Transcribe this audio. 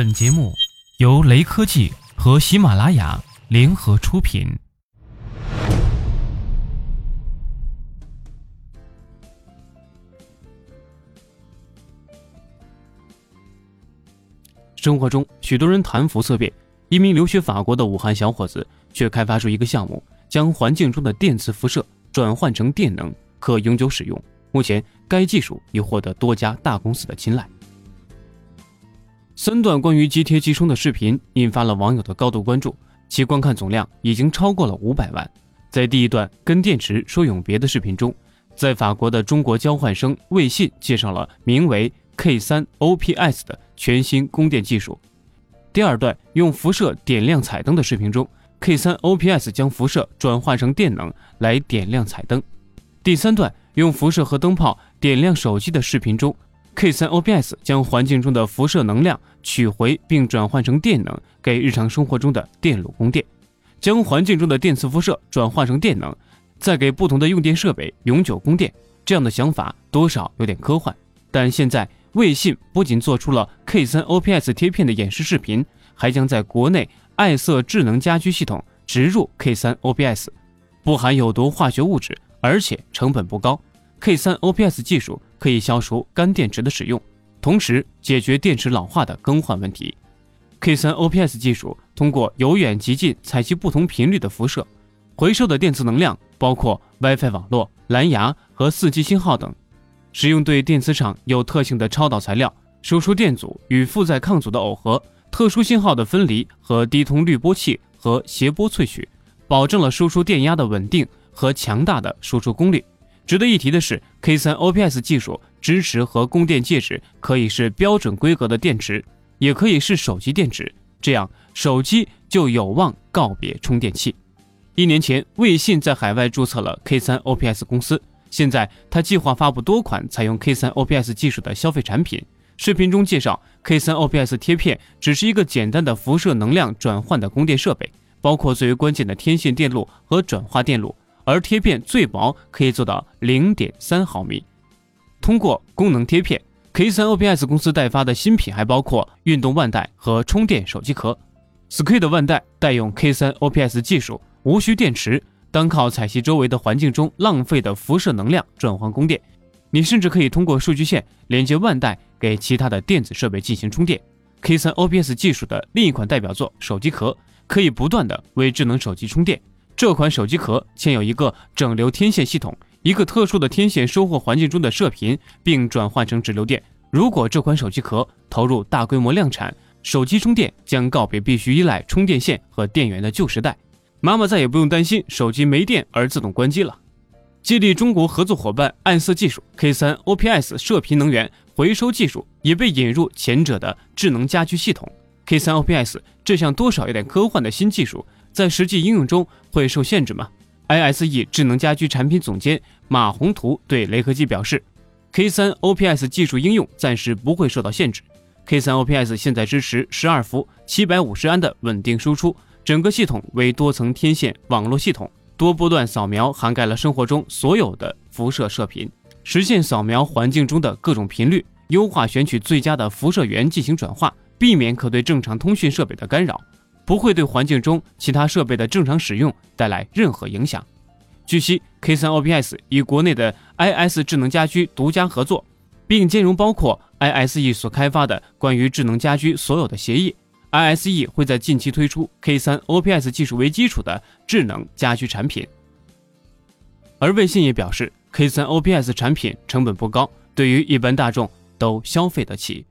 本节目由雷科技和喜马拉雅联合出品。生活中，许多人谈辐射变，一名留学法国的武汉小伙子却开发出一个项目，将环境中的电磁辐射转换成电能，可永久使用。目前，该技术已获得多家大公司的青睐。三段关于机贴机充的视频引发了网友的高度关注，其观看总量已经超过了五百万。在第一段跟电池说永别的视频中，在法国的中国交换生魏信介绍了名为 K3OPS 的全新供电技术。第二段用辐射点亮彩灯的视频中，K3OPS 将辐射转化成电能来点亮彩灯。第三段用辐射和灯泡点亮手机的视频中。K3OPS 将环境中的辐射能量取回并转换成电能，给日常生活中的电路供电。将环境中的电磁辐射转换成电能，再给不同的用电设备永久供电。这样的想法多少有点科幻，但现在卫信不仅做出了 K3OPS 贴片的演示视频，还将在国内爱色智能家居系统植入 K3OPS，不含有毒化学物质，而且成本不高。K3OPS 技术可以消除干电池的使用，同时解决电池老化的更换问题。K3OPS 技术通过由远及近采集不同频率的辐射，回收的电磁能量包括 WiFi 网络、蓝牙和 4G 信号等。使用对电磁场有特性的超导材料，输出电阻与负载抗阻的耦合，特殊信号的分离和低通滤波器和谐波萃取，保证了输出电压的稳定和强大的输出功率。值得一提的是，K3OPS 技术支持和供电介质可以是标准规格的电池，也可以是手机电池，这样手机就有望告别充电器。一年前，卫信在海外注册了 K3OPS 公司，现在他计划发布多款采用 K3OPS 技术的消费产品。视频中介绍，K3OPS 贴片只是一个简单的辐射能量转换的供电设备，包括最为关键的天线电路和转化电路。而贴片最薄可以做到零点三毫米。通过功能贴片，K3OPS 公司代发的新品还包括运动腕带和充电手机壳。Squid 腕带带用 K3OPS 技术，无需电池，单靠采集周围的环境中浪费的辐射能量转换供电。你甚至可以通过数据线连接腕带给其他的电子设备进行充电。K3OPS 技术的另一款代表作手机壳，可以不断的为智能手机充电。这款手机壳嵌有一个整流天线系统，一个特殊的天线收获环境中的射频，并转换成直流电。如果这款手机壳投入大规模量产，手机充电将告别必须依赖充电线和电源的旧时代，妈妈再也不用担心手机没电而自动关机了。激励中国合作伙伴暗色技术，K3OPS 射频能源回收技术也被引入前者的智能家居系统。K3OPS 这项多少有点科幻的新技术。在实际应用中会受限制吗？ISE 智能家居产品总监马宏图对雷科技表示，K3OPS 技术应用暂时不会受到限制。K3OPS 现在支持十二伏七百五十安的稳定输出，整个系统为多层天线网络系统，多波段扫描涵盖了生活中所有的辐射射频，实现扫描环境中的各种频率，优化选取最佳的辐射源进行转化，避免可对正常通讯设备的干扰。不会对环境中其他设备的正常使用带来任何影响。据悉，K3OPS 与国内的 IS 智能家居独家合作，并兼容包括 ISE 所开发的关于智能家居所有的协议。ISE 会在近期推出 K3OPS 技术为基础的智能家居产品。而卫信也表示，K3OPS 产品成本不高，对于一般大众都消费得起。